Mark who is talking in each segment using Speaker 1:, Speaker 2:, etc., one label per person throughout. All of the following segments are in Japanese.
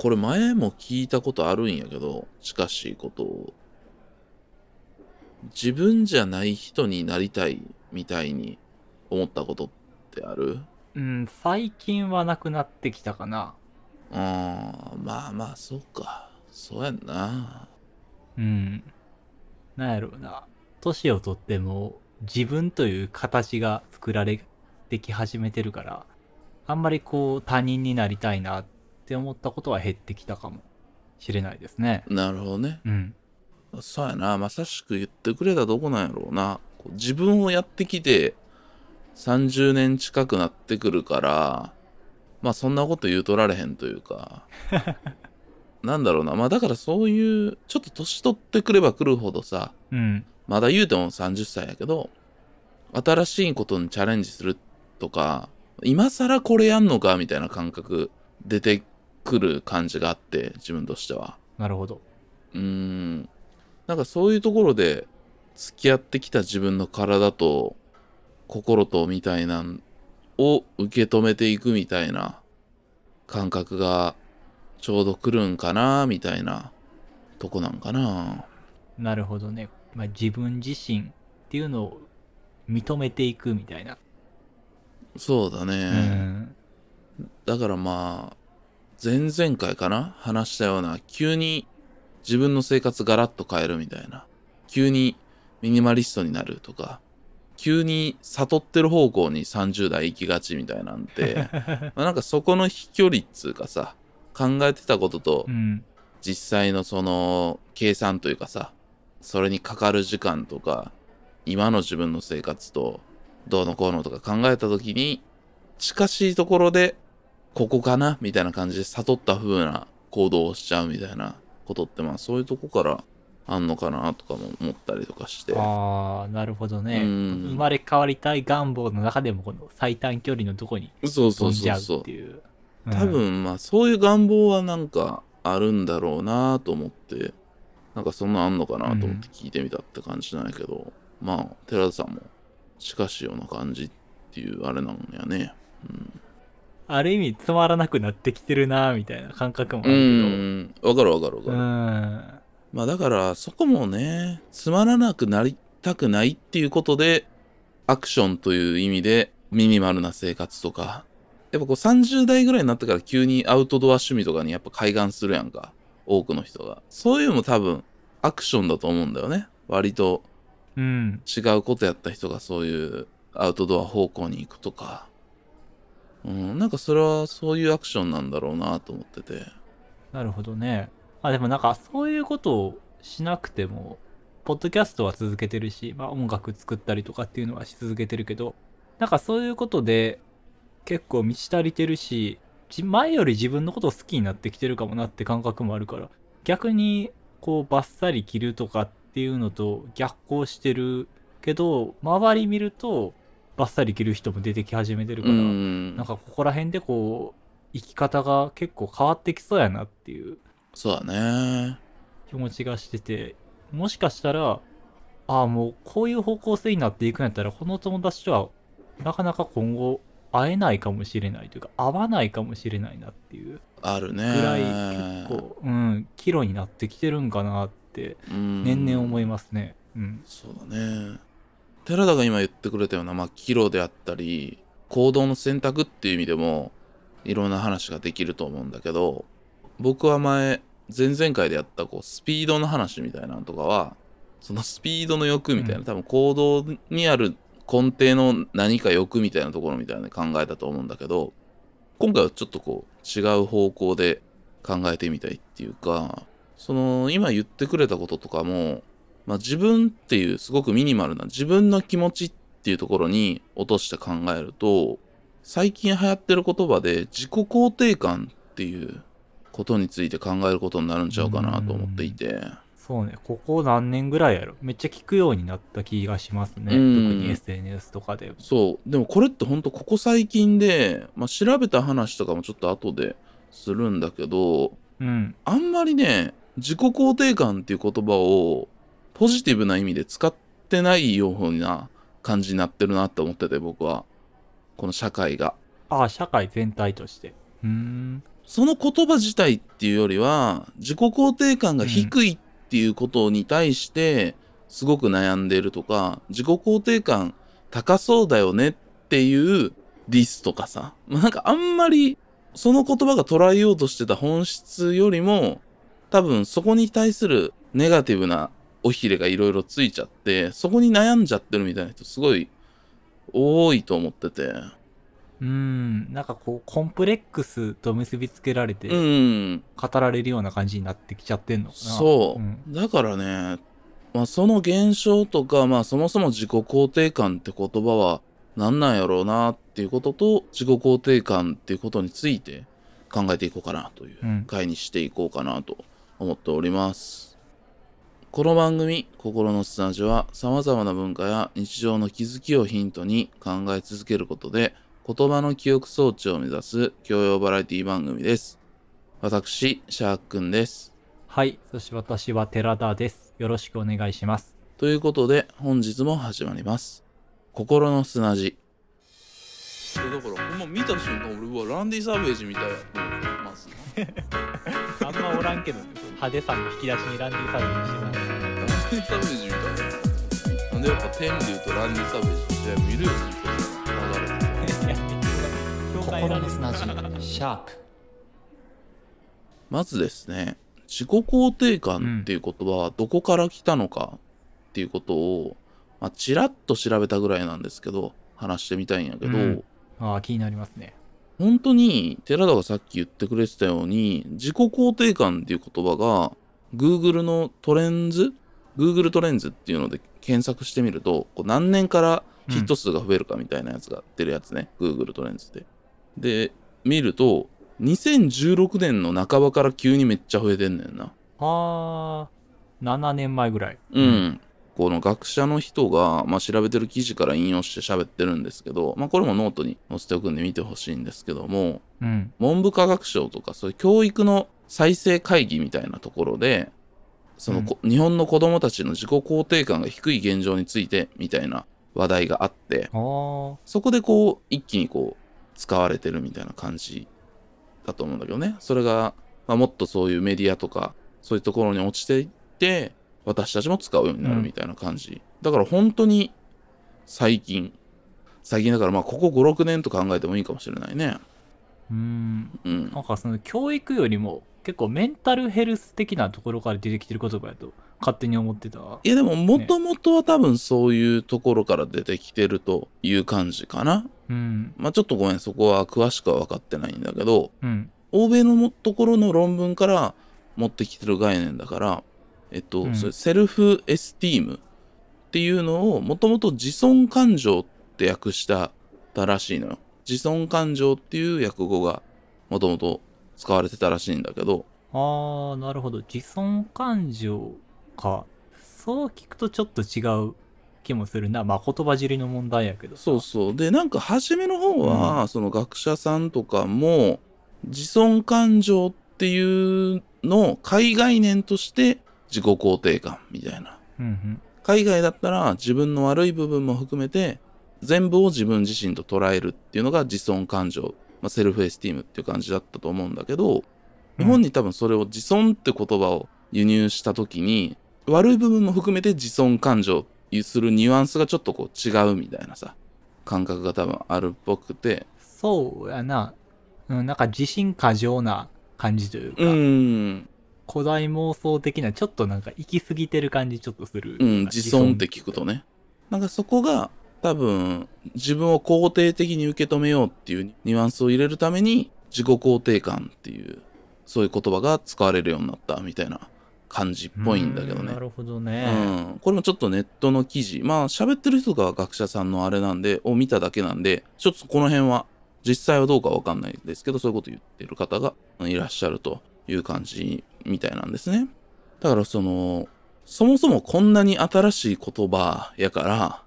Speaker 1: これ前も聞いたことあるんやけど、近しいことを。自分じゃない人になりたいみたいに思ったことってある？
Speaker 2: うん、最近はなくなってきたかな。
Speaker 1: ああ、まあまあ、そうか。そうやんな。
Speaker 2: うん。なんやろうな。年をとっても自分という形が作られてき始めてるから、あんまりこう他人になりたいなって思ったことは減ってきたかもしれないですね。
Speaker 1: なるほどね。
Speaker 2: うん。
Speaker 1: そうやな。まさしく言ってくれたとこなんやろうな。こう自分をやってきて30年近くなってくるから、まあそんなこと言うとられへんというか。なんだろうな。まあだからそういう、ちょっと年取ってくればくるほどさ、
Speaker 2: うん。
Speaker 1: まだ言うても30歳やけど、新しいことにチャレンジするとか、今更これやんのかみたいな感覚出てくる感じがあって、自分としては。
Speaker 2: なるほど。
Speaker 1: うーん。なんかそういうところで付き合ってきた自分の体と心とみたいなんを受け止めていくみたいな感覚がちょうど来るんかなみたいなとこなんかな。
Speaker 2: なるほどね。まあ、自分自身っていうのを認めていくみたいな。
Speaker 1: そうだ
Speaker 2: う
Speaker 1: ね。
Speaker 2: ん。
Speaker 1: だからまあ、前々回かな？話したような、急に自分の生活ガラッと変えるみたいな。急にミニマリストになるとか、急に悟ってる方向に30代行きがちみたいなんて、まあなんかそこの飛距離っつうかさ、考えてたことと
Speaker 2: うん。
Speaker 1: 実際のその計算というかさ、それにかかる時間とか、今の自分の生活とどうのこうのとか考えた時に、近しいところで、ここかなみたいな感じで悟った風な行動をしちゃうみたいなことって、まあそういうとこからあんのかなとかも思ったりとかして。
Speaker 2: ああ、なるほどね。
Speaker 1: うん
Speaker 2: 生まれ変わりたい願望の中でもこの最短距離のとこに
Speaker 1: そうそ
Speaker 2: 飛じゃうって。いう。うん
Speaker 1: 多分まあそういう願望はなんかあるんだろうなと思ってなんかそんなんあんのかなと思って聞いてみたって感じなんやけど、まあ寺田さんも近しいような感じっていうあれなんやね
Speaker 2: ある意味つまらなくなってきてるなみたいな感覚もあ
Speaker 1: う
Speaker 2: る
Speaker 1: ん。わかるわかるわかる。まあだからそこもねつまらなくなりたくないっていうことでアクションという意味でミニマルな生活とか。やっぱこう30代ぐらいになってから急にアウトドア趣味とかにやっぱ開眼するやんか。多くの人が。そういうのも多分アクションだと思うんだよね。割と
Speaker 2: うん。
Speaker 1: 違うことやった人がそういうアウトドア方向に行くとかうんなんかそれはそういうアクションなんだろうなと思ってて
Speaker 2: なるほどね。あ、でもなんかそういうことをしなくても、ポッドキャストは続けてるし、まあ音楽作ったりとかっていうのはし続けてるけど、なんかそういうことで結構満ち足りてるし、前より自分のことを好きになってきてるかもなって感覚もあるから、逆にこうバッサリ切るとかっていうのと逆行してるけど、周り見るとバッサリ切る人も出てき始めてる
Speaker 1: う
Speaker 2: から、
Speaker 1: ん。
Speaker 2: なんかここら辺でこう、生き方が結構変わってきそうやなっていう
Speaker 1: そうだね。
Speaker 2: 気持ちがしてて、もしかしたら、ああ、もうこういう方向性になっていくんやったら、この友達とはなかなか今後会えないかもしれないというか、会わないかもしれないなっていう
Speaker 1: あるね。
Speaker 2: ぐらい結構、うん、岐路になってきてるんかなって、
Speaker 1: うん。
Speaker 2: 年々思いますね。うん。
Speaker 1: そうだね寺田が今言ってくれたような、まあ、岐路であったり行動の選択っていう意味でもいろんな話ができると思うんだけど僕は前前々回でやったこうスピードの話みたいなのとかはそのスピードの欲みたいな、
Speaker 2: うん。
Speaker 1: 多分行動にある根底の何か欲みたいなところみたいな考えたと思うんだけど今回はちょっとこう違う方向で考えてみたいっていうかその今言ってくれたこととかもまあ、自分っていうすごくミニマルな自分の気持ちっていうところに落として考えると最近流行ってる言葉で自己肯定感っていうことについて考えることになるんちゃうかなと思っていて
Speaker 2: そうね、ここ何年ぐらいやろ？めっちゃ聞くようになった気がしますね。
Speaker 1: うん
Speaker 2: 特に SNS とかで。
Speaker 1: そうでもこれってほんとここ最近で、まあ、調べた話とかもちょっと後でするんだけど
Speaker 2: うん。
Speaker 1: あんまりね自己肯定感っていう言葉をポジティブな意味で使ってないような感じになってるなって思ってて僕はこの社会が
Speaker 2: ああ、社会全体として。うーん。
Speaker 1: その言葉自体っていうよりは自己肯定感が低いっていうことに対してすごく悩んでいるとか、自己肯定感高そうだよねっていうディスとかさ、まあなんかあんまりその言葉が捉えようとしてた本質よりも多分そこに対するネガティブなおひれがいろいろついちゃってそこに悩んじゃってるみたいな人すごい多いと思ってて。
Speaker 2: うん。なんかこうコンプレックスと結びつけられて
Speaker 1: うん。
Speaker 2: 語られるような感じになってきちゃってんのかな。
Speaker 1: そう、
Speaker 2: ん。
Speaker 1: だからね、まあ、その現象とか、まあ、そもそも自己肯定感って言葉は何なんやろうなっていうことと自己肯定感っていうことについて考えていこうかなという
Speaker 2: うん。
Speaker 1: 回にしていこうかなと思っております。この番組「心の砂地」はさまざまな文化や日常の気づきをヒントに考え続けることで言葉の記憶装置を目指す教養バラエティ番組です。私、シャークくんです。
Speaker 2: はいそして私は寺田ですよろしくお願いします
Speaker 1: ということで本日も始まります。心の砂地。だからほんま見た瞬間俺はランディ・サーベージみたいやと思ってます。
Speaker 2: あんまおらんけどね。派手さの引き出しにランディサービスして
Speaker 1: ランディ・サーベージみたいや。なんでやっぱ天竜とランディ・サーベージの試合見るよ流れて
Speaker 3: 心の砂地。シャープ。
Speaker 1: まずですね自己肯定感っていう言葉はどこから来たのかっていうことを、まあ、ちらっと調べたぐらいなんですけど話してみたいんやけど、
Speaker 2: うん。ああ気になりますね
Speaker 1: 本当に寺田がさっき言ってくれてたように自己肯定感っていう言葉が Google のトレンズ Google トレンズっていうので検索してみるとこう何年からヒット数が増えるかみたいなやつが出るやつね、Google トレンズでで見ると2016年の半ばから急にめっちゃ増えてんねんな。
Speaker 2: あー7年前ぐらい。
Speaker 1: うん、この学者の人が、まあ、調べてる記事から引用して喋ってるんですけど、まあ、これもノートに載せておくんで見てほしいんですけども
Speaker 2: うん。
Speaker 1: 文部科学省とかそういう教育の再生会議みたいなところでその、こ日本の子供たちの自己肯定感が低い現状についてみたいな話題があってそこでこう一気にこう使われてるみたいな感じだと思うんだけどね。それが、まあ、もっとそういうメディアとかそういうところに落ちていって私たちも使うようになるみたいな感じ、だから本当に最近。最近だからまあここ56年と考えてもいいかもしれないね。
Speaker 2: うん。
Speaker 1: うん。
Speaker 2: なんかその教育よりも結構メンタルヘルス的なところから出てきてる言葉やと勝手に思ってた？
Speaker 1: いやでももともとは多分そういうところから出てきてるという感じかな。
Speaker 2: うん。
Speaker 1: まあちょっとごめんそこは詳しくは分かってないんだけど
Speaker 2: うん。
Speaker 1: 欧米のもところの論文から持ってきてる概念だから、えっと、
Speaker 2: うん。
Speaker 1: セルフエスティームっていうのをもともと自尊感情って訳したたらしいのよ。自尊感情っていう訳語がもともと使われてたらしいんだけど、
Speaker 2: ああなるほど。自尊感情か。そう聞くとちょっと違う気もするな。まあ言葉尻の問題やけどさ。
Speaker 1: そうそう。で、なんか初めの方は、その学者さんとかも、自尊感情っていうのを海概念として自己肯定感みたいな。
Speaker 2: うんうん。
Speaker 1: 海外だったら自分の悪い部分も含めて全部を自分自身と捉えるっていうのが自尊感情、まあ、セルフエスティームっていう感じだったと思うんだけど日本に多分それを自尊って言葉を輸入した時に悪い部分も含めて自尊感情するニュアンスがちょっとこう違うみたいなさ感覚が多分あるっぽくて。
Speaker 2: そうやな、うん、なんか自信過剰な感じというか、
Speaker 1: うーん
Speaker 2: 古代妄想的なちょっとなんか行き過ぎてる感じちょっとする、
Speaker 1: うん、自尊って聞くとね。なんかそこが多分自分を肯定的に受け止めようっていうニュアンスを入れるために自己肯定感っていうそういう言葉が使われるようになったみたいな感じっぽいんだけどね
Speaker 2: うな。るほど
Speaker 1: う
Speaker 2: ね、
Speaker 1: ん、これもちょっとネットの記事まあ喋ってる人が学者さんのあれなんでを見ただけなんでちょっとこの辺は実際はどうかわかんないですけどそういうこと言ってる方がいらっしゃるという感じみたいなんですね。だからそのそもそもこんなに新しい言葉やから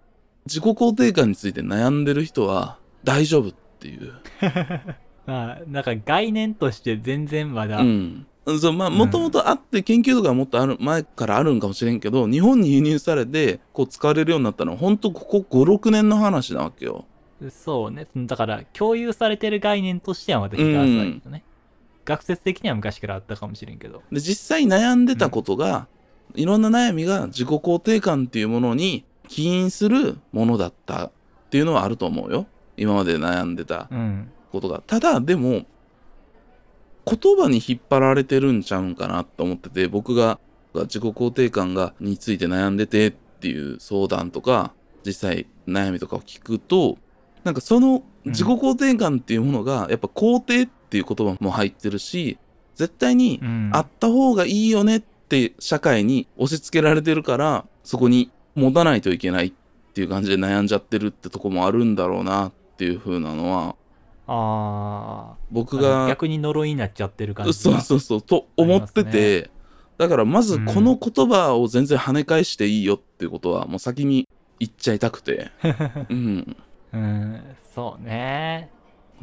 Speaker 1: 自己肯定感について悩んでる人は大丈夫っていう。
Speaker 2: まあなんか概念として全然まだ、
Speaker 1: うん。そうまあ
Speaker 2: うん
Speaker 1: もともとあって研究とかはもっとある前からあるんかもしれんけど日本に輸入されてこう使われるようになったのは本当ここ56年の話なわけよ。
Speaker 2: そうね。だから共有されてる概念としてはまた日が浅いよね、学説的には昔からあったかもしれんけど。
Speaker 1: で、実際悩んでたことが、いろんな悩みが自己肯定感っていうものに起因するものだったっていうのはあると思うよ。今まで悩んでた
Speaker 2: うん。
Speaker 1: ことが。ただ、でも、言葉に引っ張られてるんちゃうんかなと思ってて、僕が自己肯定感がについて悩んでてっていう相談とか、実際悩みとかを聞くと、なんかその自己肯定感っていうものが、やっぱ肯定っていう言葉も入ってるし、絶対に
Speaker 2: うん。
Speaker 1: あった方がいいよねって社会に押し付けられてるから、そこに持たないといけないっていう感じで悩んじゃってるってとこもあるんだろうなっていう風なのは、
Speaker 2: ああ。
Speaker 1: 僕が、
Speaker 2: 逆に呪いになっちゃってる感じ
Speaker 1: そう
Speaker 2: が。
Speaker 1: そうそう、と思ってて、だからまずこの言葉を全然跳ね返していいよっていうことは、もう先に言っちゃいたくて。うん。
Speaker 2: うん。そうね。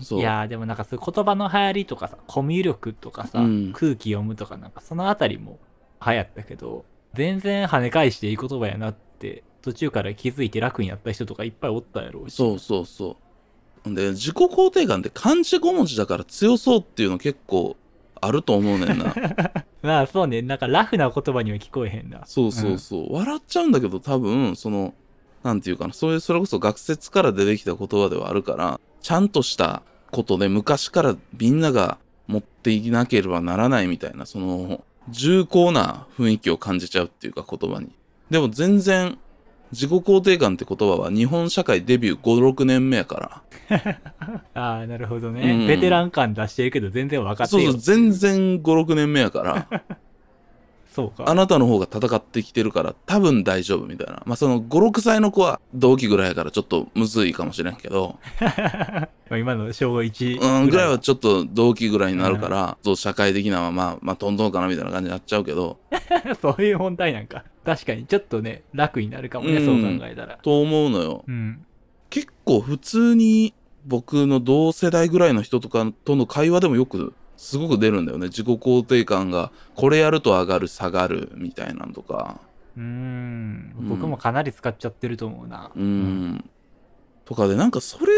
Speaker 1: そう。
Speaker 2: いやーでもなんかそういう言葉の流行りとかさ、コミュ力とかさ、
Speaker 1: うん
Speaker 2: 空気読むとかなんかそのあたりも流行ったけど、全然跳ね返していい言葉やなって、途中から気づいて楽になった人とかいっぱいおったやろうし。
Speaker 1: そうそうそう。で、自己肯定感って漢字5文字だから強そうっていうの結構あると思うねんな。
Speaker 2: まあそうね、なんかラフな言葉には聞こえへんな。
Speaker 1: そうそうそう。笑っちゃうんだけど多分、その、なんていうかな、そういう、それこそ学説から出てきた言葉ではあるから、ちゃんとしたことで昔からみんなが持っていなければならないみたいな、その、重厚な雰囲気を感じちゃうっていうか言葉に。でも全然、自己肯定感って言葉は日本社会デビュー5、6年目やから。
Speaker 2: ああ、なるほどね、
Speaker 1: うん
Speaker 2: ベテラン感出してるけど全然分かってよ。
Speaker 1: そうそう、全然5、6年目やから。
Speaker 2: そうか。
Speaker 1: あなたの方が戦ってきてるから多分大丈夫みたいな。まあその5、6歳の子は同期ぐらいやからちょっとむずいかもしれんけど、
Speaker 2: まあ今の小1
Speaker 1: うん、ぐらいはちょっと同期ぐらいになるから、そう社会的なまあまあトントンかなみたいな感じになっちゃうけど、
Speaker 2: そういう問題なんか。確かにちょっとね、楽になるかもね、
Speaker 1: うん
Speaker 2: そう考えたら。
Speaker 1: と思うのよ。
Speaker 2: うん。
Speaker 1: 結構普通に僕の同世代ぐらいの人とかとの会話でもよくすごく出るんだよね。自己肯定感がこれやると上がる下がるみたいなんとか。
Speaker 2: うーん
Speaker 1: うん
Speaker 2: 僕もかなり使っちゃってると思うな。
Speaker 1: うん。とかで、なんかそれ、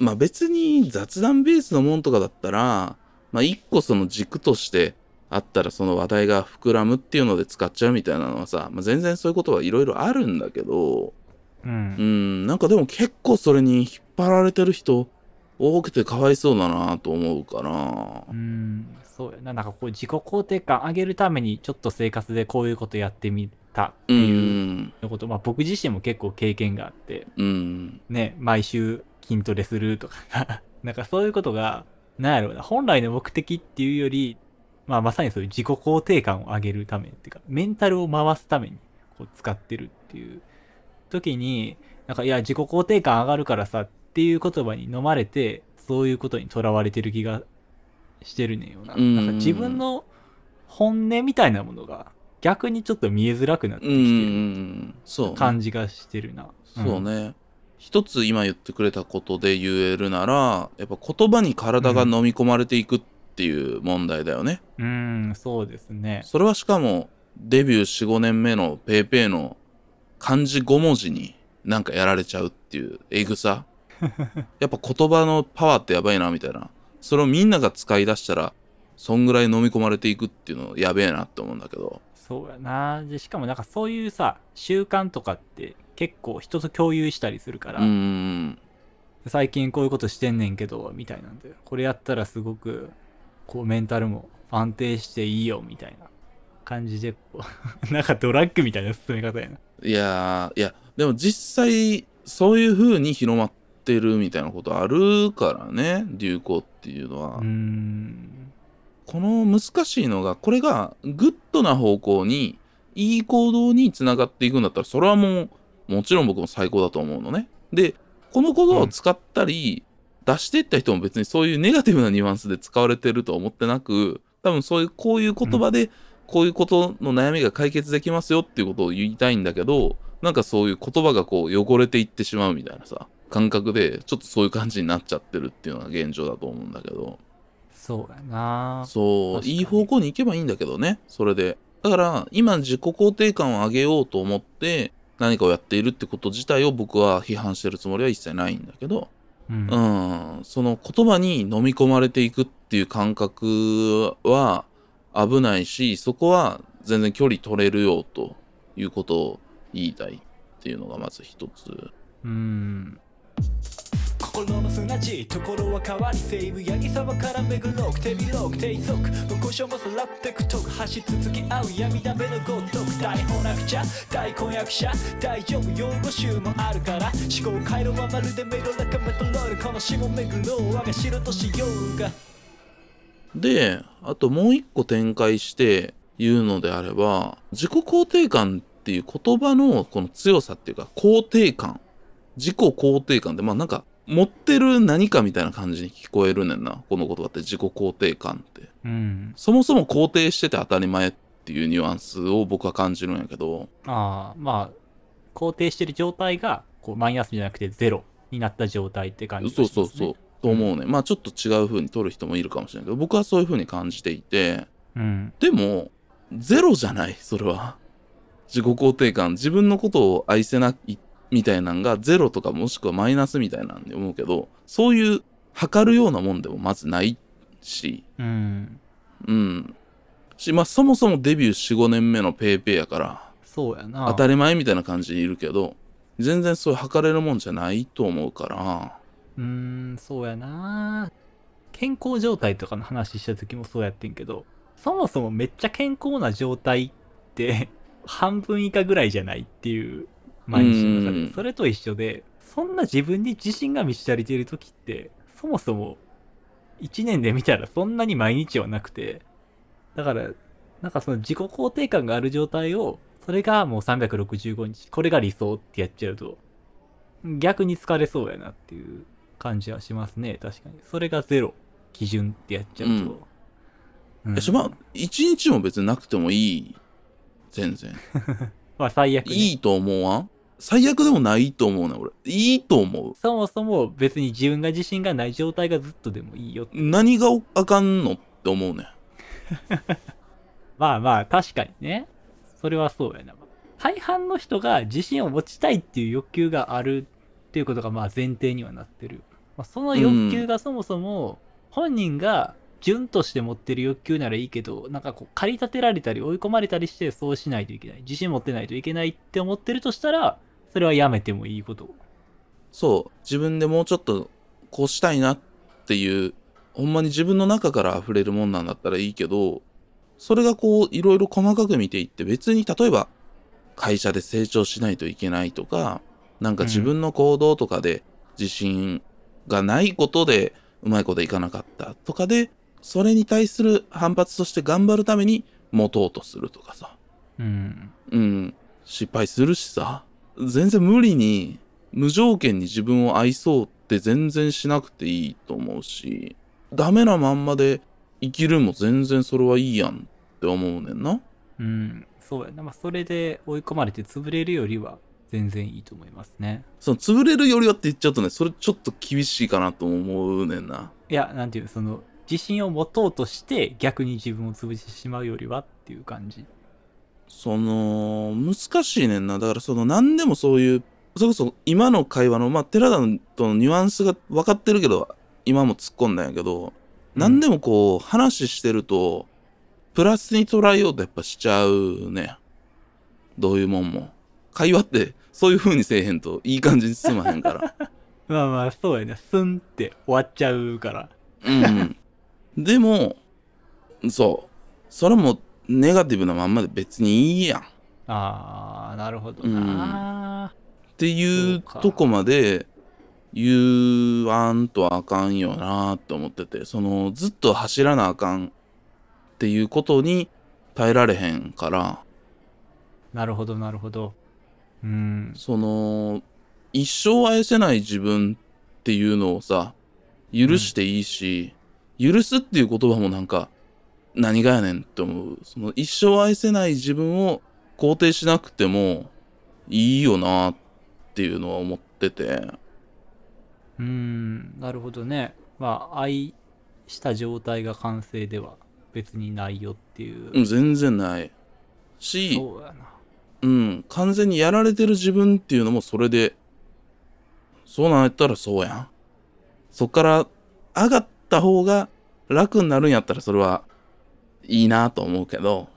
Speaker 1: まあ別に雑談ベースのもんとかだったら、まあ一個その軸としてあったらその話題が膨らむっていうので使っちゃうみたいなのはさ、まあ全然そういうことはいろいろあるんだけど、
Speaker 2: う。
Speaker 1: うんん、なんかでも結構それに引っ張られてる人多くてかわいそうだなと思うから
Speaker 2: う。ん。そうやな。なんかこう自己肯定感上げるためにちょっと生活でこういうことやってみたって
Speaker 1: う。
Speaker 2: いうんこと、まあ僕自身も結構経験があって、
Speaker 1: うん。
Speaker 2: ね、毎週筋トレするとか、なんかそういうことが、なんやろうな、本来の目的っていうより、まあまさにそういう自己肯定感を上げるためっていうか、メンタルを回すためにこう使ってるっていう時に、なんかいや自己肯定感上がるからさっていう言葉に飲まれて、そういうことにとらわれてる気がしてるねんよな。
Speaker 1: うん
Speaker 2: なんか自分の本音みたいなものが逆にちょっと見えづらくなって
Speaker 1: う
Speaker 2: きてる。感じがしてるな。
Speaker 1: そうね。一つ今言ってくれたことで言えるなら、やっぱ言葉に体が飲み込まれていくっていう問題だよね。
Speaker 2: うん。うん、そうですね。
Speaker 1: それはしかも、デビュー4、5年目のペーペーの漢字5文字になんかやられちゃうっていうエグさ。やっぱ言葉のパワーってやばいなみたいな。それをみんなが使い出したら、そんぐらい飲み込まれていくっていうのやべえなって思うんだけど。
Speaker 2: そうやなでしかもなんかそういうさ習慣とかって結構人と共有したりするから、
Speaker 1: うーん。
Speaker 2: 最近こういうことしてんねんけどみたいなんでこれやったらすごくこうメンタルも安定していいよみたいな感じでこう なんかドラッグみたいな勧め方やない
Speaker 1: やー、いや、でも実際、そういう風に広まってるみたいなことあるからね、流行っていうのは。この難しいのが、これがグッドな方向に、いい行動につながっていくんだったら、それはもう、もちろん僕も最高だと思うのね。で、この言葉を使ったり、出していった人も別にそういうネガティブなニュアンスで使われてるとは思ってなく、多分そういう、こういう言葉で、こういうことの悩みが解決できますよっていうことを言いたいんだけど、なんかそういう言葉がこう汚れていってしまうみたいなさ、感覚で、ちょっとそういう感じになっちゃってるっていうのが現状だと思うんだけど。
Speaker 2: そうやな。
Speaker 1: そう、いい方向に行けばいいんだけどね、それで。だから、今自己肯定感を上げようと思って、何かをやっているってこと自体を僕は批判してるつもりは一切ないんだけど、
Speaker 2: うん。
Speaker 1: うん、その言葉に飲み込まれていくっていう感覚は危ないし、そこは全然距離取れるよということを言いたいっていうのがまず一つ。
Speaker 2: うん
Speaker 3: 心の砂地ところは変わり西武八木沢から巡ろ。う手広く低速無故障もさらってくと走り続き合う闇だめのごとく大翻訳者大婚約者。大丈夫用語集もあるから思考回路はまるでメロラカメトロールこの詩も巡ろう我が城としようが
Speaker 1: で、あともう一個展開して言うのであれば、自己肯定感っていう言葉のこの強さっていうか、肯定感。自己肯定感って、まあなんか、持ってる何かみたいな感じに聞こえるねんな。この言葉って自己肯定感って。
Speaker 2: うん
Speaker 1: そもそも肯定してて当たり前っていうニュアンスを僕は感じるんやけど、
Speaker 2: ああまあ肯定してる状態がこうマイナスじゃなくてゼロになった状態って感じがします、ね、
Speaker 1: そうそうそう。と思うね。まあちょっと違う風に取る人もいるかもしれないけど、僕はそういう風に感じていて、
Speaker 2: うん
Speaker 1: でも、ゼロじゃない、それは。自己肯定感、自分のことを愛せないみたいなんがゼロとかもしくはマイナスみたいなんで思うけど、そういう測るようなもんでもまずないし、
Speaker 2: うん。
Speaker 1: うん。し、まあそもそもデビュー4、5年目のペイペイやから、
Speaker 2: そうやな。
Speaker 1: 当たり前みたいな感じでいるけど、全然そういう測れるもんじゃないと思うから、
Speaker 2: うーんそうやな。健康状態とかの話した時もそうやってんけどそもそもめっちゃ健康な状態って半分以下ぐらいじゃないっていう毎日の中
Speaker 1: うん。
Speaker 2: でそれと一緒でそんな自分に自信が満ち足りている時ってそもそも1年で見たらそんなに毎日はなくてだからなんかその自己肯定感がある状態をそれがもう365日これが理想ってやっちゃうと逆に疲れそうやなっていう感じはしますね確かに。それがゼロ基準ってやっちゃうと、うん。
Speaker 1: やしまあ、一日も別になくてもいい？全然。
Speaker 2: まあ最悪、ね、
Speaker 1: いいと思わん？最悪でもないと思うね、俺。いいと思う。
Speaker 2: そもそも別に自分が自信がない状態がずっとでもいいよ
Speaker 1: 何があかんのって思うね。
Speaker 2: まあまあ確かにねそれはそうやな大半の人が自信を持ちたいっていう欲求があるっていうことがまあ前提にはなってる、まあ、その欲求がそもそも本人が順として持ってる欲求ならいいけどなんかこう駆り立てられたり追い込まれたりしてそうしないといけない自信持ってないといけないって思ってるとしたらそれはやめてもいいこと
Speaker 1: そう。自分でもうちょっとこうしたいなっていう、ほんまに自分の中から溢れるもんなんだったらいいけど、それがこう、いろいろ細かく見ていって、別に例えば、会社で成長しないといけないとか、なんか自分の行動とかで自信がないことでうまいこといかなかったとかで、それに対する反発として頑張るために持とうとするとかさ。
Speaker 2: うん
Speaker 1: うん、失敗するしさ。全然無理に、無条件に自分を愛そうって全然しなくていいと思うし、ダメなまんまで生きるも全然それはいいやんって思うねんな。
Speaker 2: うんそうやなまあそれで追い込まれて潰れるよりは全然いいと思いますね
Speaker 1: その潰れるよりはって言っちゃうとね、それちょっと厳しいかなと思うねんな。
Speaker 2: いや、なんていう、その、自信を持とうとして逆に自分を潰してしまうよりはっていう感じ。
Speaker 1: その、難しいねんな。だからその何でもそういう、それこそ今の会話の、まあ、寺田とのニュアンスが分かってるけど、今も突っ込んだんやけど、何でもこう、話してると、プラスに捉えようとやっぱしちゃうね。どういうもんも。会話って、そういう風にせえへんと、いい感じに進まへんから。
Speaker 2: まあまあ、そうやね。スンって終わっちゃうから。
Speaker 1: うん。でも、そう。それも、ネガティブなまんまで別にいいやん。
Speaker 2: あー、なるほどな、
Speaker 1: っていうとこまで言わんとあかんよなって思っててそのずっと走らなあかんっていうことに耐えられへんから
Speaker 2: なるほど、なるほど。うん。
Speaker 1: その一生愛せない自分っていうのをさ許していいし、許すっていう言葉もなんか何がやねんって思うその一生愛せない自分を肯定しなくてもいいよなっていうのは思ってて
Speaker 2: うん、なるほどね。まあ、愛した状態が完成では別にないよっていう。
Speaker 1: うん全然ないし
Speaker 2: そうやな。
Speaker 1: うん完全にやられてる自分っていうのもそれでそうなんやったらそうやんそっから上がった方が楽になるんやったらそれはいいなと思うけど、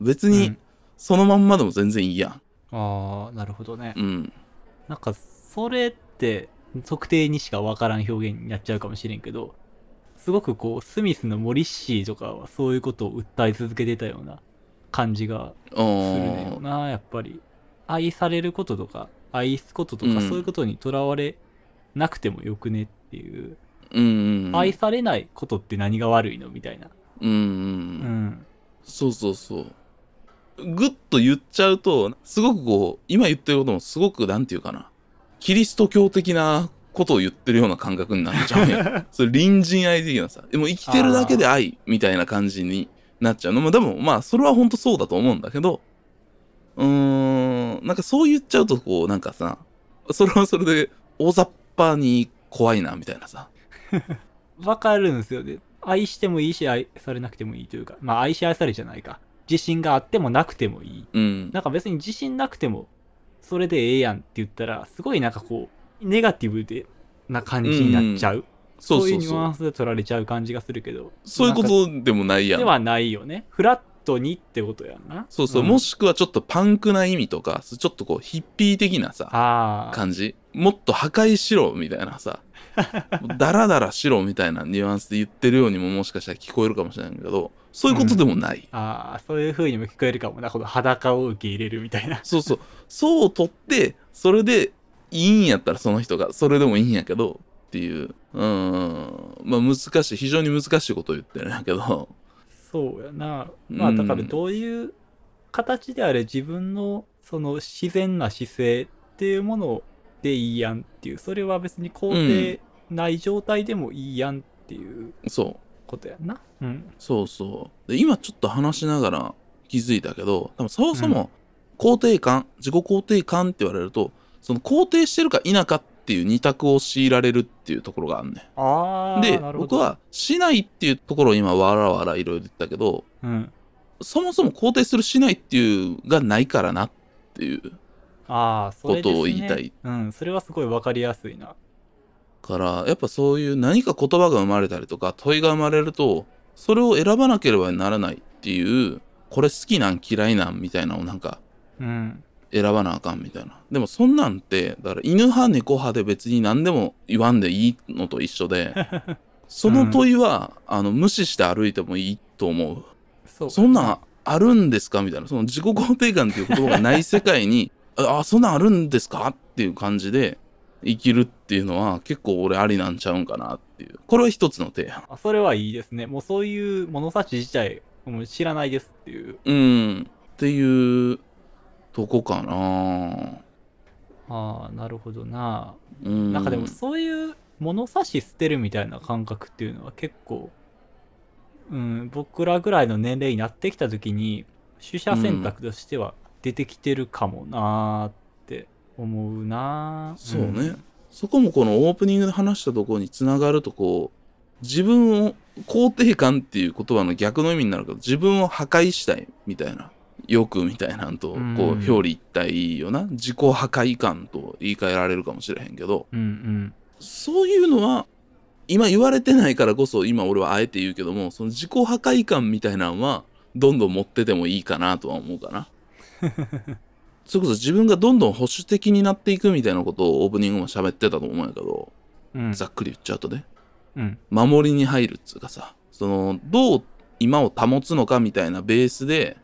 Speaker 1: 別に
Speaker 2: うん
Speaker 1: そのまんまでも全然いいやん。
Speaker 2: ああ、なるほどね。
Speaker 1: うん。
Speaker 2: なんか、それって、特定にしかわからん表現になっちゃうかもしれんけど、すごくこう、スミスのモリッシーとかはそういうことを訴え続けてたような感じが
Speaker 1: う
Speaker 2: するねよ
Speaker 1: ん。
Speaker 2: な、やっぱり。愛されることとか、愛すこととか、
Speaker 1: うん
Speaker 2: そういうことにとらわれなくてもよくねっていう、
Speaker 1: うん。
Speaker 2: 愛されないことって何が悪いの？みたいな。
Speaker 1: うん。う。
Speaker 2: うんん。
Speaker 1: そうそうそう。ぐっと言っちゃうと、すごくこう、今言ってることもすごく、なんていうかな。キリスト教的なことを言ってるような感覚になっちゃうよ。それ隣人愛的なさ。でも生きてるだけで愛みたいな感じになっちゃうのも、でもまあ、それは本当そうだと思うんだけど、うーん、なんかそう言っちゃうと、こう、なんかさ、それはそれで大雑把に怖いな、みたいなさ。
Speaker 2: わかるんですよね。愛してもいいし、愛されなくてもいいというか、まあ愛し愛されじゃないか。自信があってもなくてもいい。
Speaker 1: うん。
Speaker 2: なんか別に自信なくても、それでええやんって言ったら、すごいなんかこう、ネガティブでな感じになっちゃう。
Speaker 1: そう
Speaker 2: そういうニュ。アンスで取られちゃう感じがするけど。
Speaker 1: そういうことでもないやん。
Speaker 2: かではないよね。フラットにってことやんな。
Speaker 1: そうそう、
Speaker 2: ん
Speaker 1: もしくはちょっとパンクな意味とか、ちょっとこうヒッピー的なさ、
Speaker 2: ああ。
Speaker 1: 感じ。もっと破壊しろみたいなさ、ダラダラしろみたいなニュアンスで言ってるようにももしかしたら聞こえるかもしれないけど、そういうことでもない。
Speaker 2: ああ、そういう風にも聞こえるかもな。この裸を受け入れるみたいな。
Speaker 1: そうそう。そう取って、それでいいんやったらその人が、それでもいいんやけど、っていう。うーん。まあ難しい、非常に難しいことを言ってるんやけど。
Speaker 2: そうやな。まあだからどういう形であれ自分のその自然な姿勢っていうものでいいやんっていう、それは別に肯定ない状態でもいいやんっていう
Speaker 1: そう。
Speaker 2: ことやんな。うん。
Speaker 1: そうそう。で、今ちょっと話しながら気づいたけど、多分そもそも肯定感、自己肯定感って言われると、その肯定してるか否かっていう二択を強いられるっていうところがあるね
Speaker 2: ああ、
Speaker 1: ん。で。僕はしないっていうところを今わらわらいろいろ言ったけど、
Speaker 2: うん。
Speaker 1: そもそも肯定するしないっていうがないからなっていう
Speaker 2: ああ、そ
Speaker 1: ことを言いたい。
Speaker 2: うん、それはすごいわかりやすいな。
Speaker 1: から、やっぱそういう何か言葉が生まれたりとか問いが生まれると、それを選ばなければならないっていう、これ好きなん嫌いなんみたいなのをなんか
Speaker 2: うん。
Speaker 1: 選ばなあかんみたいな。でもそんなんて、だから犬派猫派で別に何でも言わんでいいのと一緒で、その問いは、あの無視して歩いてもいいと思う。
Speaker 2: そう。
Speaker 1: そんなんあるんですかみたいな。その自己肯定感っていう言葉がない世界に、あ、あそんなんあるんですかっていう感じで生きるっていうのは結構俺ありなんちゃうんかなっていう。これは一つの提案。
Speaker 2: あそれはいいですね。もうそういう物差し自体、もう知らないですっていう。
Speaker 1: うん。っていうとこかな
Speaker 2: ああ、なるほどな。
Speaker 1: うん。
Speaker 2: なんかでもそういう物差し捨てるみたいな感覚っていうのは結構、うん、僕らぐらいの年齢になってきた時に、取捨選択としては出てきてるかもなーって思うなー
Speaker 1: そうね、
Speaker 2: ん
Speaker 1: そこもこのオープニングで話したところにつながるとこう自分を肯定感っていう言葉の逆の意味になるけど自分を破壊したいみたいな欲みたいなんとこう
Speaker 2: うん
Speaker 1: 表裏一体よな自己破壊感と言い換えられるかもしれへんけど
Speaker 2: うんうん。
Speaker 1: そういうのは今言われてないからこそ今俺はあえて言うけどもその自己破壊感みたいなのはどんどん持っててもいいかなとは思うかな。それこそ自分がどんどん保守的になっていくみたいなことをオープニングも喋ってたと思うんやけど、
Speaker 2: うん。
Speaker 1: ざっくり言っちゃうとね
Speaker 2: うん。
Speaker 1: 守りに入るっつうかさそのどう今を保つのかみたいなベースで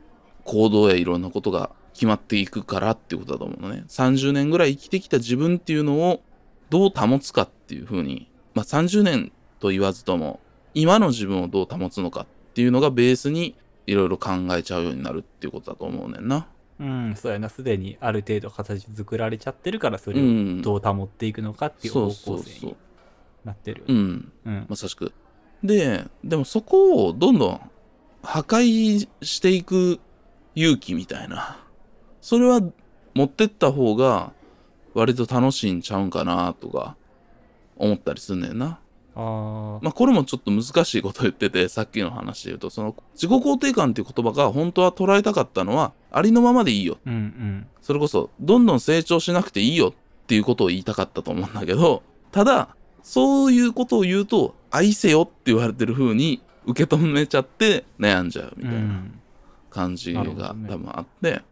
Speaker 1: 行動やいろんなことが決まっていくからっていうことだと思うのね30年ぐらい生きてきた自分っていうのをどう保つかっていうふうにまあ30年と言わずとも今の自分をどう保つのかっていうのがベースにいろいろ考えちゃうようになるっていうことだと思うねんな
Speaker 2: うん、そうやな。すでにある程度形作られちゃってるから、それを
Speaker 1: うん
Speaker 2: どう保っていくのかっていう方向性になってる。
Speaker 1: うん
Speaker 2: うん。
Speaker 1: まさしく。で、でもそこをどんどん破壊していく勇気みたいな。それは持ってった方が割と楽しいんちゃうんかなとか思ったりすんねんな。
Speaker 2: ああ。
Speaker 1: まあこれもちょっと難しいこと言ってて、さっきの話で言うと、その自己肯定感っていう言葉が本当は捉えたかったのはありのままでいいよ。
Speaker 2: うんうん。
Speaker 1: それこそどんどん成長しなくていいよっていうことを言いたかったと思うんだけど、ただそういうことを言うと愛せよって言われてる風に受け止めちゃって悩んじゃうみたいな感じが多分あって、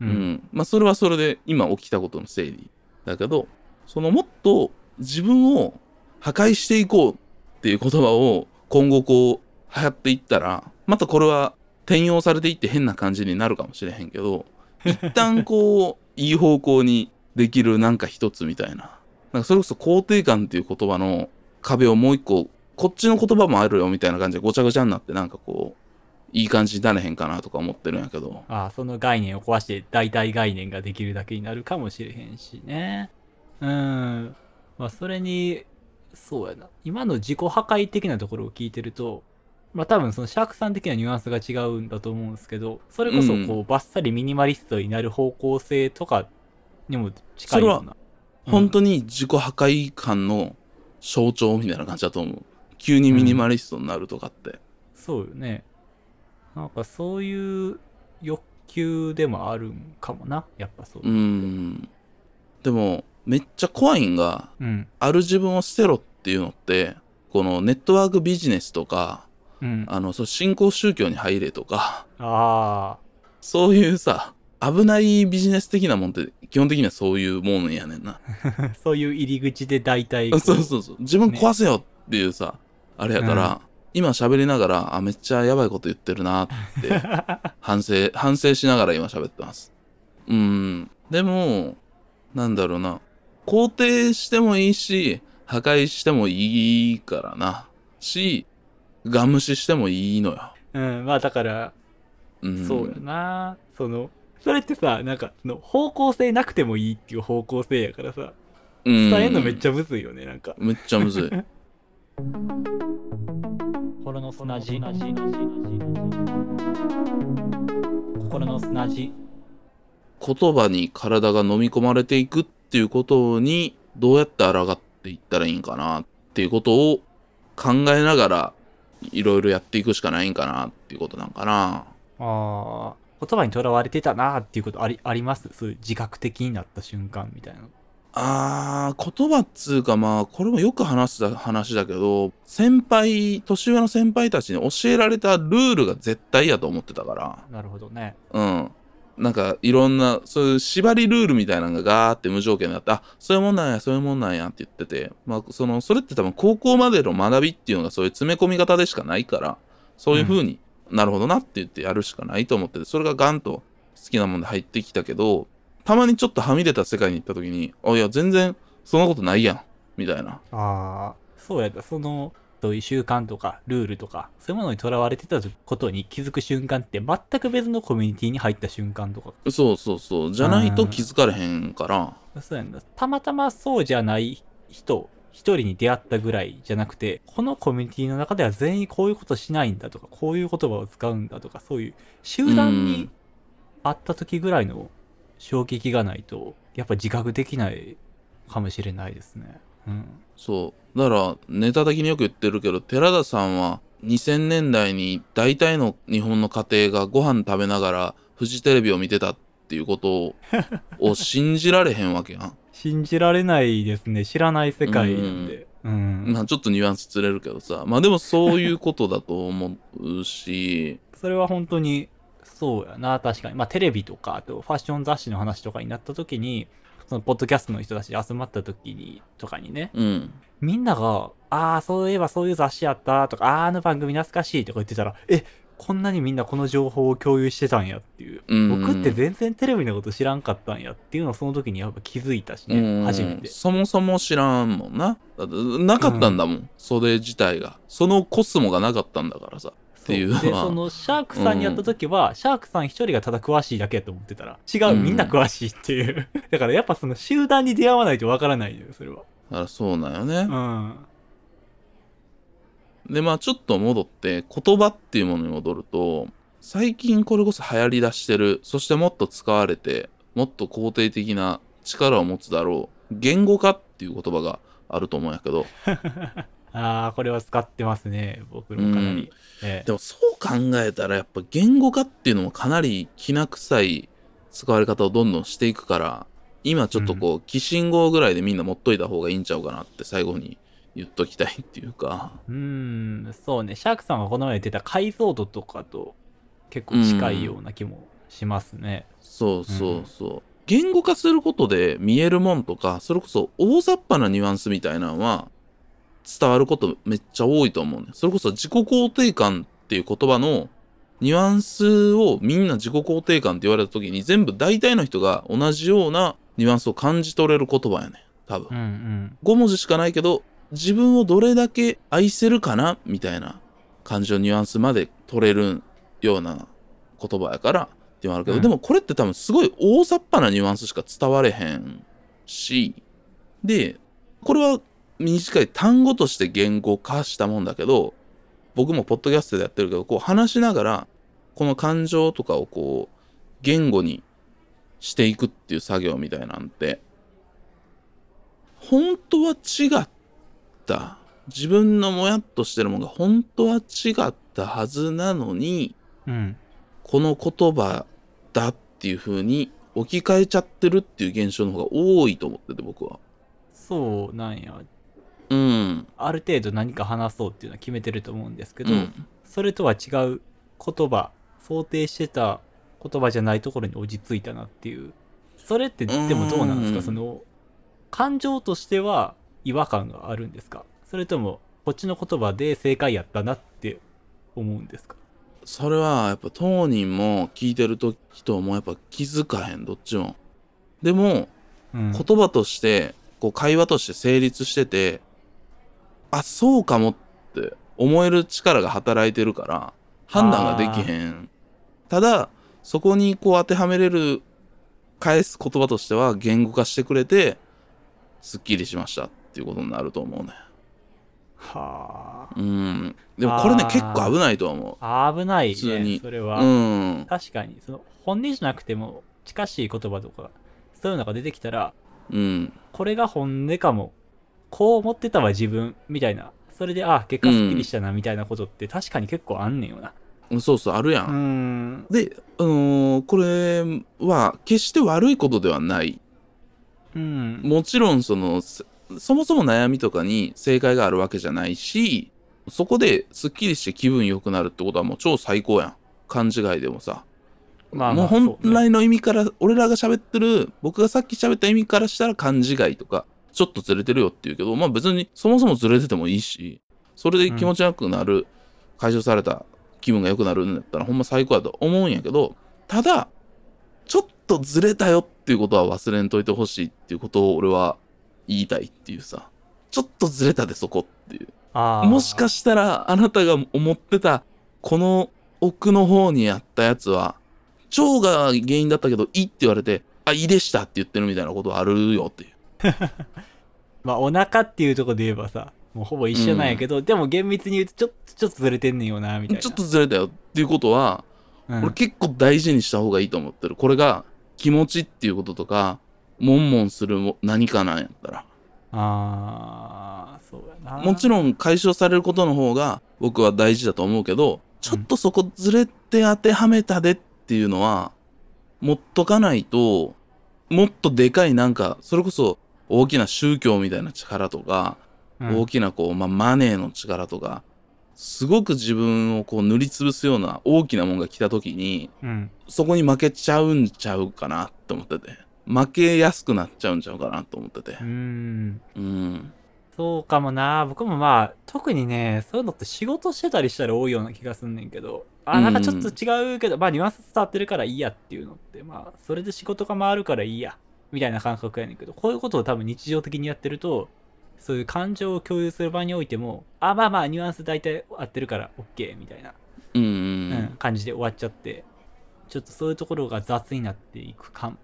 Speaker 2: う
Speaker 1: うんん、まあそれはそれで今起きたことの整理だけどそのもっと自分を破壊していこうっていう言葉を今後こう流行っていったらまたこれは転用されていって変な感じになるかもしれへんけど 一旦こういい方向にできるなんか一つみたいななんかそれこそ肯定感っていう言葉の壁をもう一個こっちの言葉もあるよみたいな感じでごちゃごちゃになってなんかこういい感じになれへんかなとか思ってるんやけど
Speaker 2: ああ、その概念を壊して代替概念ができるだけになるかもしれへんしね。うん。まあ、それに、そうやな。今の自己破壊的なところを聞いてると、まあ多分そのシャークさん的なニュアンスが違うんだと思うんですけど、それこそこう、バッサリミニマリストになる方向性とかにも近いような。
Speaker 1: 本当に自己破壊感の象徴みたいな感じだと思う急にミニマリストになるとかって、
Speaker 2: そうよね。なんかそういう欲求でもあるんかもな。やっぱそう
Speaker 1: う。んでもめっちゃ怖いんが
Speaker 2: うん。
Speaker 1: ある自分を捨てろっていうのってこのネットワークビジネスとか
Speaker 2: うん。あ
Speaker 1: あのそう新興宗教に入れとか
Speaker 2: あ
Speaker 1: そういうさ危ないビジネス的なもんって基本的にはそういうもんやねんな
Speaker 2: ー。そういう入り口で大体。
Speaker 1: そうそうそう自分壊せよっていうさ、あれやから、今喋りながらあめっちゃやばいこと言ってるなって 反省反省しながら今喋ってますうんでもなんだろうな肯定してもいいし破壊してもいいからなしガムシしてもいいのよ、
Speaker 2: うん、まあだから、
Speaker 1: うん、
Speaker 2: そうやな。その、それってさ、なんか、その方向性なくてもいいっていう方向性やからさ、
Speaker 1: うん
Speaker 2: 伝えるのめっちゃむずいよね、なんか。
Speaker 1: めっちゃむずい
Speaker 2: 心の砂地。心の砂地。
Speaker 1: 言葉に体が飲み込まれていくっていうことにどうやって抗っていったらいいんかなっていうことを考えながらいろいろやっていくしかないんかなっていうことなんかな。
Speaker 2: ああ、言葉にとらわれてたなっていうことありあります？そういう自覚的になった瞬間みたいな。
Speaker 1: あー言葉っつうかまあこれもよく話した話だけど先輩年上の先輩たちに教えられたルールが絶対やと思ってたから
Speaker 2: なるほどね。
Speaker 1: うん。なんかいろんなそういう縛りルールみたいなのがガーって無条件であってあそういうもんなんやそういうもんなんやって言っててまあそのそれって多分高校までの学びっていうのがそういう詰め込み方でしかないからそういう風に、なるほどなって言ってやるしかないと思っててそれがガンと好きなもんで入ってきたけどたまにちょっとはみ出た世界に行った時にあいや全然そんなことないやんみたいな
Speaker 2: ああ、そうやった。その、そういう習慣とかルールとか、そういうものにとらわれてたことに気づく瞬間って、全く別のコミュニティに入った瞬間とか。
Speaker 1: そうそうそうじゃないと気づかれへんから
Speaker 2: そうやんだ。たまたまそうじゃない人、一人に出会ったぐらいじゃなくて、このコミュニティの中では全員こういうことしないんだとか、こういう言葉を使うんだとか、そういう集団に会った時ぐらいの衝撃がないと、やっぱ自覚できないかもしれないですね。うん。
Speaker 1: そう。だから、ネタ的によく言ってるけど、寺田さんは2000年代に大体の日本の家庭がご飯食べながらフジテレビを見てたっていうことを を信じられへんわけやん。
Speaker 2: 信じられないですね。知らない世界なんで。うん。
Speaker 1: まあちょっとニュアンスずれるけどさ。まあでもそういうことだと思うし、
Speaker 2: それは本当にそうやな、確かに。まあテレビとか、あとファッション雑誌の話とかになった時に、そのポッドキャストの人たち集まった時に、とかにね、
Speaker 1: うん。
Speaker 2: みんなが、ああ、そういえばそういう雑誌やったとか、あーあの番組懐かしいとか言ってたら、え、こんなにみんなこの情報を共有してたんやっていう。
Speaker 1: うん
Speaker 2: 僕って全然テレビのこと知らんかったんやっていうのをその時にやっぱ気づいたし
Speaker 1: うん
Speaker 2: ね、初めて。
Speaker 1: そもそも知らんもんな。なかったんだもん、それ自体が。そのコスモがなかったんだからさ。っていうのは
Speaker 2: で、そのシャークさんにやった時は、シャークさん一人がただ詳しいだけやと思ってたら、違う、
Speaker 1: うん
Speaker 2: みんな詳しいっていう。だからやっぱその集団に出会わないとわからないのよ、それは。
Speaker 1: だからそうなんよね。
Speaker 2: うん。
Speaker 1: でまあちょっと戻って言葉っていうものに戻ると最近これこそ流行りだしてるそしてもっと使われてもっと肯定的な力を持つだろう言語化っていう言葉があると思うんやけど。
Speaker 2: ああ、これは使ってますね、僕もかなり。ええ。
Speaker 1: でもそう考えたらやっぱ言語化っていうのもかなりきな臭い使われ方をどんどんしていくから今ちょっとこう、寄進語ぐらいでみんな持っといた方がいいんちゃうかなって最後に言っときたいっていうか。
Speaker 2: うーん、そうね。シャークさんがこの前言ってた解像度とかと結構近いような気もしますね。
Speaker 1: そうそうそう。言語化することで見えるもんとか、それこそ大雑把なニュアンスみたいなのは伝わることめっちゃ多いと思うね。それこそ自己肯定感っていう言葉のニュアンスをみんな自己肯定感って言われた時に全部大体の人が同じようなニュアンスを感じ取れる言葉やね。多分
Speaker 2: う。んうん。
Speaker 1: 5文字しかないけど自分をどれだけ愛せるかなみたいな感じのニュアンスまで取れるような言葉やからっていうのはあるけど、
Speaker 2: うん。
Speaker 1: でもこれって多分すごい大雑把なニュアンスしか伝われへんしでこれは短い単語として言語化したもんだけど僕もポッドキャストでやってるけどこう話しながらこの感情とかをこう言語にしていくっていう作業みたいなんて本当は違った自分のもやっとしてるものが本当は違ったはずなのに
Speaker 2: うん。
Speaker 1: この言葉だっていう風に置き換えちゃってるっていう現象の方が多いと思ってて僕は
Speaker 2: そうなんや。
Speaker 1: うん
Speaker 2: ある程度何か話そうっていうのは決めてると思うんですけど、
Speaker 1: うん
Speaker 2: それとは違う言葉、想定してた言葉じゃないところに落ち着いたなっていう。それってでもどうなんです
Speaker 1: うん
Speaker 2: かその、感情としては違和感があるんですか？それとも、こっちの言葉で正解やったなって思うんですか？
Speaker 1: それはやっぱ当人も聞いてる時ともやっぱ気づかへんどっちも。でも
Speaker 2: うん。
Speaker 1: 言葉としてこう会話として成立しててあそうかもって思える力が働いてるから判断ができへん。ただそこにこう当てはめれる返す言葉としては言語化してくれてすっきりしました。っていうことになると思うね
Speaker 2: は
Speaker 1: うんでもこれね結構危ないとは思
Speaker 2: あ。危ない
Speaker 1: 普通に
Speaker 2: ね。それは。
Speaker 1: ううん
Speaker 2: 確かに、その、本音じゃなくても、近しい言葉とか、そういうのが出てきたら、
Speaker 1: うん
Speaker 2: これが本音かも。こう思ってたわ、自分。みたいな。それで、あ、結果スッキリしたな、みたいなことって確かに結構あんねんよな。
Speaker 1: そうそうあるやん。で、あのーこれは決して悪いことではない。
Speaker 2: うん。
Speaker 1: もちろんその、そそもそも悩みとかに正解があるわけじゃないし、そこですっきりして気分良くなるってことはもう超最高やん。勘違いでもさ。
Speaker 2: まあまあ
Speaker 1: もう本来の意味から、俺らが喋ってる、僕がさっき喋った意味からしたら勘違いとか、ちょっとずれてるよって言うけど、まあ別にそもそもずれててもいいし、それで気持ちよくなる、解消された気分が良くなるんだったらほんま最高だと思うんやけど、ただ、ちょっとずれたよっていうことは忘れんといてほしいっていうことを俺は言いたいっていうさ、ちょっとずれたでそこっていう。もしかしたらあなたが思ってたこの奥の方にあったやつは腸が原因だったけど胃って言われてあ胃でしたって言ってるみたいなことあるよっていう。
Speaker 2: まあ、お腹っていうところで言えばさ、もうほぼ一緒なんやけど、でも厳密に言うと、ちょっと、ちょっとずれてんねんよな、みたいな。
Speaker 1: ちょっとずれたよっていうことは、
Speaker 2: うん、
Speaker 1: 俺結構大事にした方がいいと思ってる。これが気持ちっていうこととかもんもんするも何かなんやったら
Speaker 2: ああ、そうやな。
Speaker 1: もちろん解消されることの方が僕は大事だと思うけど、ちょっとそこずれて当てはめたでっていうのは、持っとかないと、もっとでかいなんか、それこそ大きな宗教みたいな力とか、
Speaker 2: うん、
Speaker 1: 大きなこう、まあ、マネーの力とか、すごく自分をこう塗りつぶすような大きなもんが来た時に、
Speaker 2: うん。
Speaker 1: そこに負けちゃうんちゃうかなって思ってて。負けやすくなっちゃうんちゃうかなと思ってて
Speaker 2: う。ん。
Speaker 1: うん。
Speaker 2: そうかもな。僕もまあ、特にね、そういうのって仕事してたりしたら多いような気がすんねんけど、あ、なんかちょっと違うけど、まあ、ニュアンス伝わってるからいいやっていうのって、まあ、それで仕事が回るからいいや、みたいな感覚やねんけど、こういうことを多分日常的にやってると、そういう感情を共有する場においても、あ、まあまあ、ニュアンス大体合ってるから OK みたいな、
Speaker 1: うんうん
Speaker 2: う
Speaker 1: うんん。
Speaker 2: 感じで終わっちゃって、ちょっとそういうところが雑になっていくか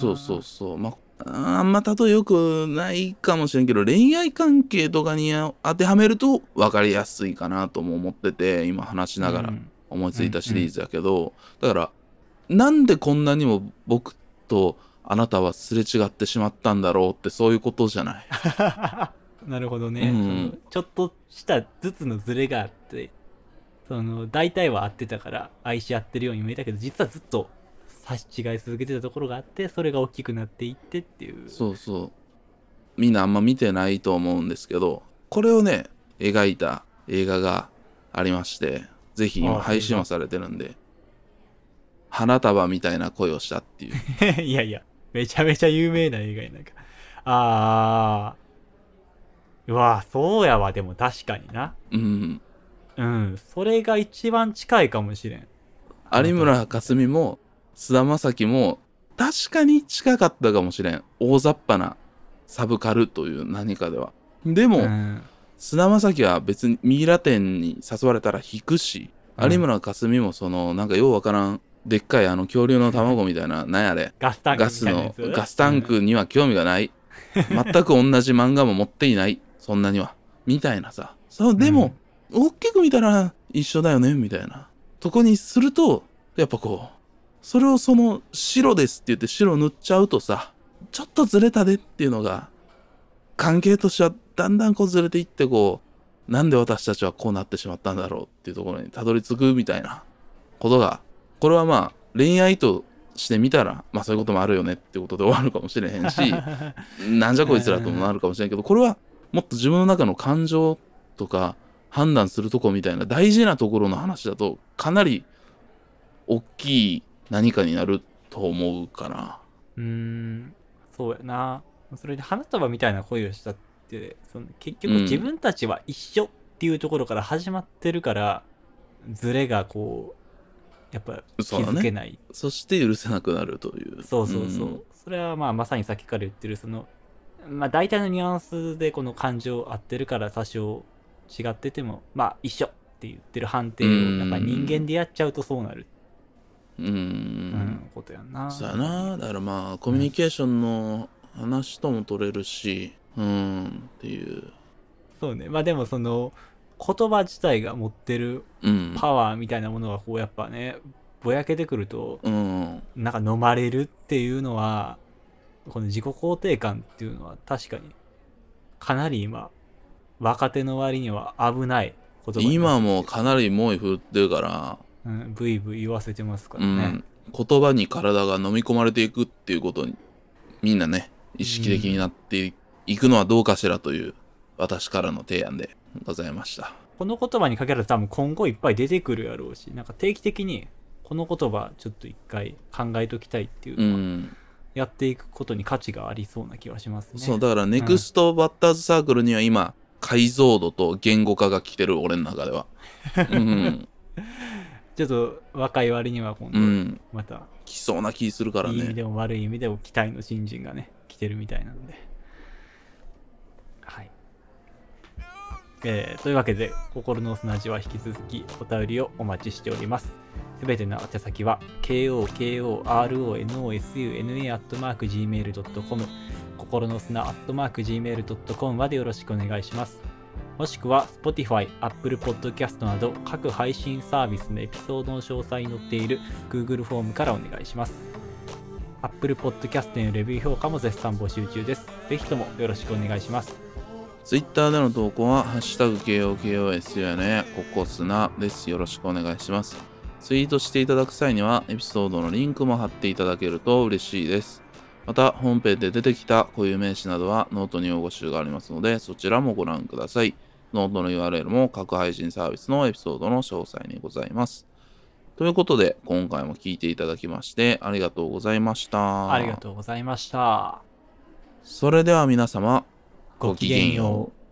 Speaker 1: そうそうそう。まあ、あんま例えよくないかもしれんけど、恋愛関係とかに当てはめると分かりやすいかなとも思ってて、今話しながら
Speaker 2: うん
Speaker 1: 思いついたシリーズやけど、だから、なんでこんなにも僕とあなたはすれ違ってしまったんだろうってそういうことじゃない。
Speaker 2: なるほどね、
Speaker 1: うん
Speaker 2: ちょっとしたずつのズレがあってその大体は合ってたから愛し合ってるように見えたけど実はずっと差し違い続けてたところがあってそれが大きくなっていってっていう
Speaker 1: そうそう。みんなあんま見てないと思うんですけど、これをね描いた映画がありましてぜひ今
Speaker 2: あ
Speaker 1: 配信もされてるんで花束みたいな恋をしたっていう
Speaker 2: いやいや、めちゃめちゃ有名な映画やなんか。あー。うわそうやわ、でも確かにな。
Speaker 1: うん
Speaker 2: うん、それが一番近いかもしれん。
Speaker 1: 有村架純も菅田将暉も確かに近かったかもしれん。大雑把なサブカルという何かでは。でも、
Speaker 2: うん。
Speaker 1: 菅田将暉は別にミイラ店に誘われたら引くし、
Speaker 2: うん。
Speaker 1: 有村架純もそのなんかようわからんでっかいあの恐竜の卵みたいななんやれ。
Speaker 2: ガスタンク
Speaker 1: ガスの
Speaker 2: みたいなやつ。
Speaker 1: ガスタンクには興味がない、全く同じ漫画も持っていない。そんなには。みたいなさ。そうでも、大きく見たら一緒だよねみたいな。とこにするとやっぱこうそれをその白ですって言って白塗っちゃうとさちょっとずれたでっていうのが関係としてはだんだんこうずれていってこうなんで私たちはこうなってしまったんだろうっていうところにたどり着くみたいなことがこれはまあ恋愛としてみたらまあそういうこともあるよねってことで終わるかもしれへんし なんじゃこいつらともなるかもしれんけどこれはもっと自分の中の感情とか判断するとこみたいな大事なところの話だとかなり大きい何かになると思うかな。
Speaker 2: うーん、そうやな。それで花束みたいな恋をしたって、その結局
Speaker 1: うん
Speaker 2: 自分たちは一緒っていうところから始まってるから、ズレがこう、やっぱ気づけない。
Speaker 1: そして許せなくなるという。
Speaker 2: そうそうそう。
Speaker 1: ん
Speaker 2: それはまあまさにさっきから言ってる、その、まあ大体のニュアンスでこの感情合ってるから多少違ってても、まあ一緒って言ってる判定を、
Speaker 1: うん
Speaker 2: やっぱ人間でやっちゃうとそうなる、
Speaker 1: うん。
Speaker 2: うんことやんな。
Speaker 1: そうやな。だからまあコミュニケーションの話とも取れるし、うん、っていう。
Speaker 2: そうね。まあでもその、言葉自体が持ってる
Speaker 1: うん。
Speaker 2: パワーみたいなものがこうやっぱねぼやけてくると
Speaker 1: うん。
Speaker 2: なんか飲まれるっていうのはこの自己肯定感っていうのは確かにかなり今若手の割には危ない言葉
Speaker 1: 今もかなり猛威振ってるから、
Speaker 2: うん、ブイブイ言わせてますからね、
Speaker 1: うん、言葉に体が飲み込まれていくっていうことにみんなね意識的になっていくのはどうかしらという私からの提案でございました。
Speaker 2: この言葉にかけらず多分今後いっぱい出てくるやろうしなんか定期的にこの言葉ちょっと一回考えときたいっていう
Speaker 1: う
Speaker 2: のは
Speaker 1: ん、
Speaker 2: やっていくことに価値がありそうな気はしますね、
Speaker 1: そうだからネクストバッターズサークルには今解像度と言語化が来てる俺の中では。うん、
Speaker 2: ちょっと若い割には今度
Speaker 1: うん、
Speaker 2: また。
Speaker 1: 来そうな気するから
Speaker 2: いい意味
Speaker 1: ね
Speaker 2: でも悪い意味でも期待の新人がね来てるみたいなんで。はい。えーというわけで心の砂地は引き続きお便りをお待ちしております。すべての宛先は kokorosuna.gmail.com 心の砂 .gmail.com までよろしくお願いしますもしくは Spotify、Apple Podcast など各配信サービスのエピソードの詳細に載っている Google フォームからお願いします。Apple Podcast へのレビュー評価も絶賛募集中です。ぜひともよろしくお願いします。
Speaker 1: ツイッターでの投稿は、ハッシュタグ KOKOS やね、ココスナです。よろしくお願いします。ツイートしていただく際には、エピソードのリンクも貼っていただけると嬉しいです。また、ホームページで出てきた固有名詞などはノートに応募集がありますので、そちらもご覧ください。ノートの URL も各配信サービスのエピソードの詳細にございます。ということで、今回も聞いていただきまして、ありがとうございました。
Speaker 2: ありがとうございました。
Speaker 1: それでは皆様、
Speaker 2: ごきげんよう。